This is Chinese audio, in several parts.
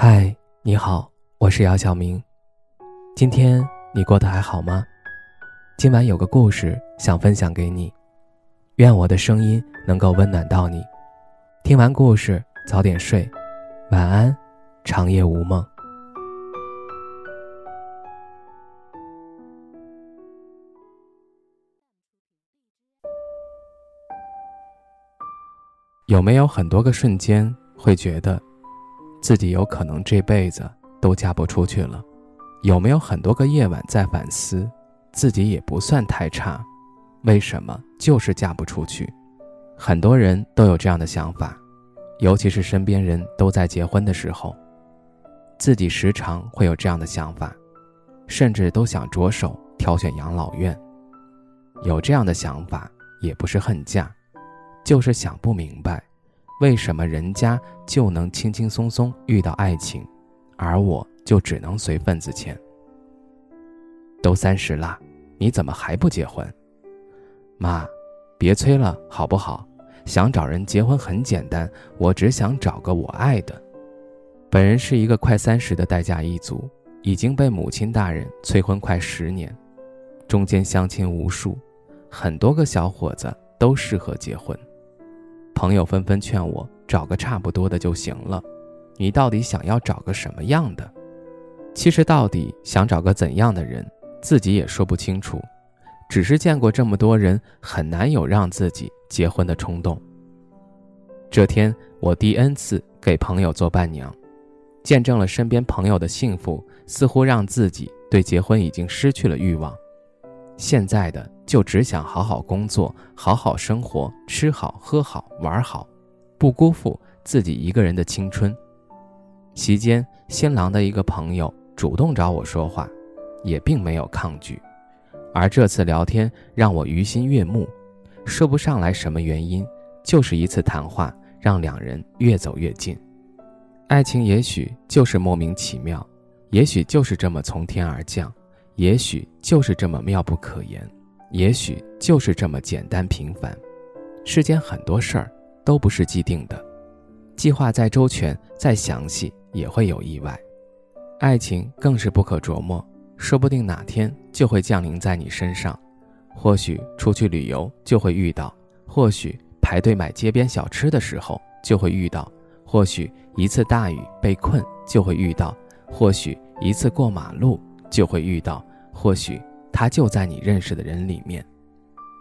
嗨，你好，我是姚晓明。今天你过得还好吗？今晚有个故事想分享给你，愿我的声音能够温暖到你。听完故事早点睡，晚安，长夜无梦。有没有很多个瞬间会觉得？自己有可能这辈子都嫁不出去了，有没有很多个夜晚在反思，自己也不算太差，为什么就是嫁不出去？很多人都有这样的想法，尤其是身边人都在结婚的时候，自己时常会有这样的想法，甚至都想着手挑选养老院。有这样的想法也不是恨嫁，就是想不明白。为什么人家就能轻轻松松遇到爱情，而我就只能随份子钱？都三十了，你怎么还不结婚？妈，别催了，好不好？想找人结婚很简单，我只想找个我爱的。本人是一个快三十的待嫁一族，已经被母亲大人催婚快十年，中间相亲无数，很多个小伙子都适合结婚。朋友纷纷劝我找个差不多的就行了，你到底想要找个什么样的？其实到底想找个怎样的人，自己也说不清楚，只是见过这么多人，很难有让自己结婚的冲动。这天我第 N 次给朋友做伴娘，见证了身边朋友的幸福，似乎让自己对结婚已经失去了欲望。现在的就只想好好工作，好好生活，吃好喝好玩好，不辜负自己一个人的青春。席间，新郎的一个朋友主动找我说话，也并没有抗拒。而这次聊天让我于心悦目，说不上来什么原因，就是一次谈话让两人越走越近。爱情也许就是莫名其妙，也许就是这么从天而降。也许就是这么妙不可言，也许就是这么简单平凡。世间很多事儿都不是既定的，计划再周全、再详细，也会有意外。爱情更是不可琢磨，说不定哪天就会降临在你身上。或许出去旅游就会遇到，或许排队买街边小吃的时候就会遇到，或许一次大雨被困就会遇到，或许一次过马路就会遇到。或许他就在你认识的人里面，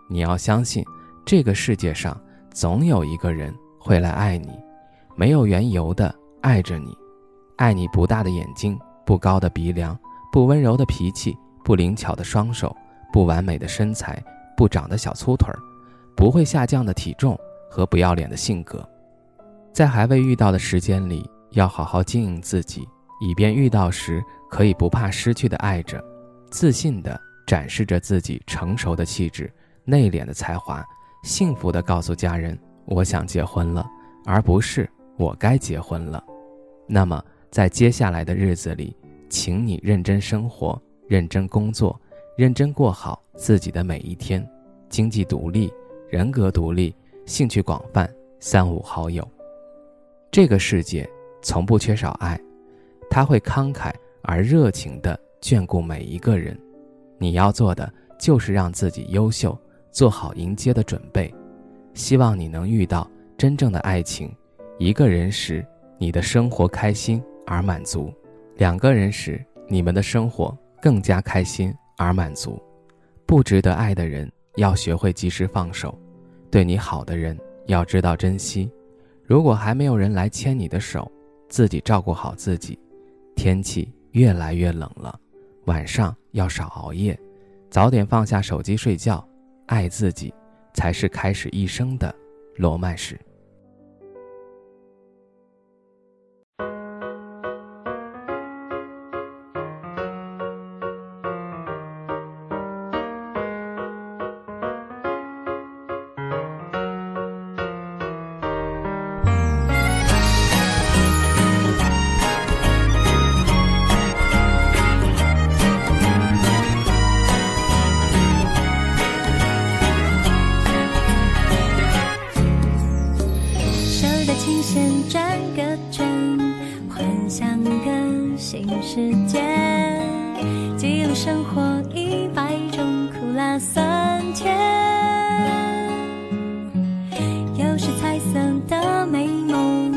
你要相信，这个世界上总有一个人会来爱你，没有缘由的爱着你，爱你不大的眼睛，不高的鼻梁，不温柔的脾气，不灵巧的双手，不完美的身材，不长的小粗腿儿，不会下降的体重和不要脸的性格，在还未遇到的时间里，要好好经营自己，以便遇到时可以不怕失去的爱着。自信的展示着自己成熟的气质、内敛的才华，幸福地告诉家人：“我想结婚了，而不是我该结婚了。”那么，在接下来的日子里，请你认真生活、认真工作、认真过好自己的每一天，经济独立、人格独立、兴趣广泛、三五好友。这个世界从不缺少爱，他会慷慨而热情地。眷顾每一个人，你要做的就是让自己优秀，做好迎接的准备。希望你能遇到真正的爱情。一个人时，你的生活开心而满足；两个人时，你们的生活更加开心而满足。不值得爱的人，要学会及时放手；对你好的人，要知道珍惜。如果还没有人来牵你的手，自己照顾好自己。天气越来越冷了。晚上要少熬夜，早点放下手机睡觉，爱自己，才是开始一生的罗曼史。记录生活一百种苦辣酸甜。有时彩色的美梦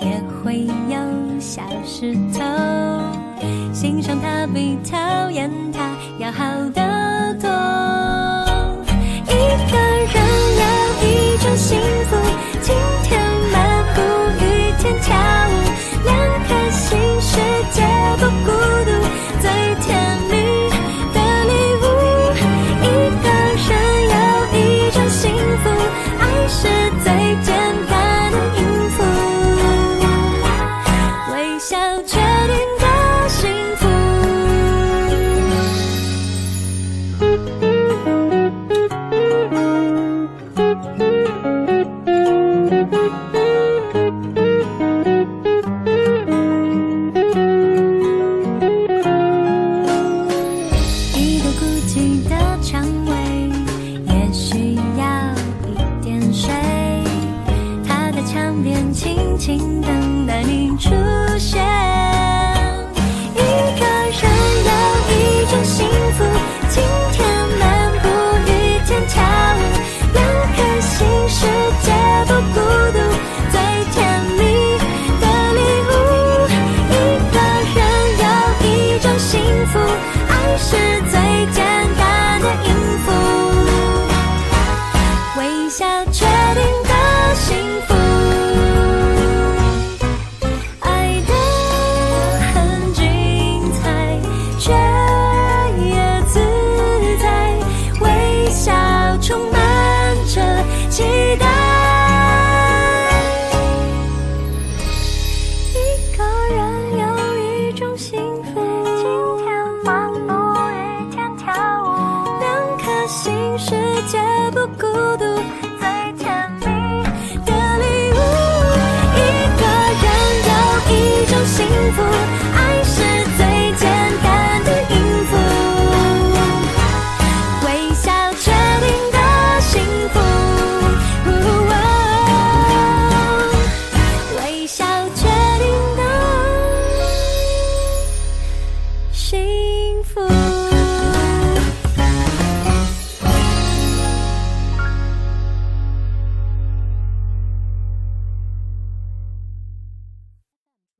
也会有小石头。欣赏它比讨厌它要好的星